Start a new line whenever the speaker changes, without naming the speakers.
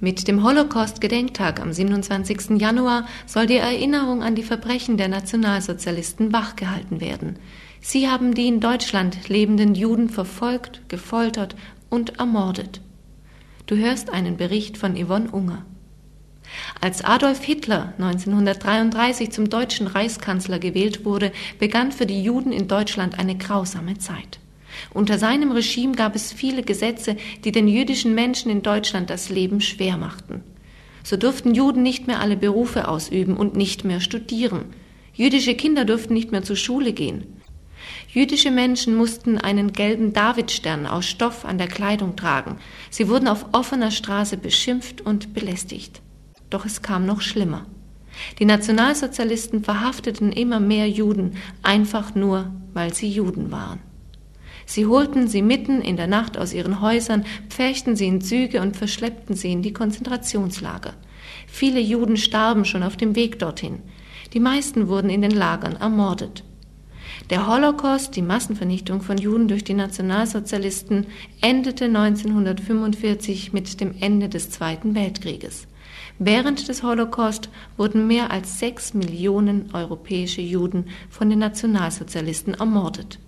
Mit dem Holocaust-Gedenktag am 27. Januar soll die Erinnerung an die Verbrechen der Nationalsozialisten wachgehalten werden. Sie haben die in Deutschland lebenden Juden verfolgt, gefoltert und ermordet. Du hörst einen Bericht von Yvonne Unger. Als Adolf Hitler 1933 zum deutschen Reichskanzler gewählt wurde, begann für die Juden in Deutschland eine grausame Zeit. Unter seinem Regime gab es viele Gesetze, die den jüdischen Menschen in Deutschland das Leben schwer machten. So durften Juden nicht mehr alle Berufe ausüben und nicht mehr studieren. Jüdische Kinder durften nicht mehr zur Schule gehen. Jüdische Menschen mussten einen gelben Davidstern aus Stoff an der Kleidung tragen. Sie wurden auf offener Straße beschimpft und belästigt. Doch es kam noch schlimmer. Die Nationalsozialisten verhafteten immer mehr Juden, einfach nur, weil sie Juden waren. Sie holten sie mitten in der Nacht aus ihren Häusern, pferchten sie in Züge und verschleppten sie in die Konzentrationslager. Viele Juden starben schon auf dem Weg dorthin. Die meisten wurden in den Lagern ermordet. Der Holocaust, die Massenvernichtung von Juden durch die Nationalsozialisten, endete 1945 mit dem Ende des Zweiten Weltkrieges. Während des Holocaust wurden mehr als sechs Millionen europäische Juden von den Nationalsozialisten ermordet.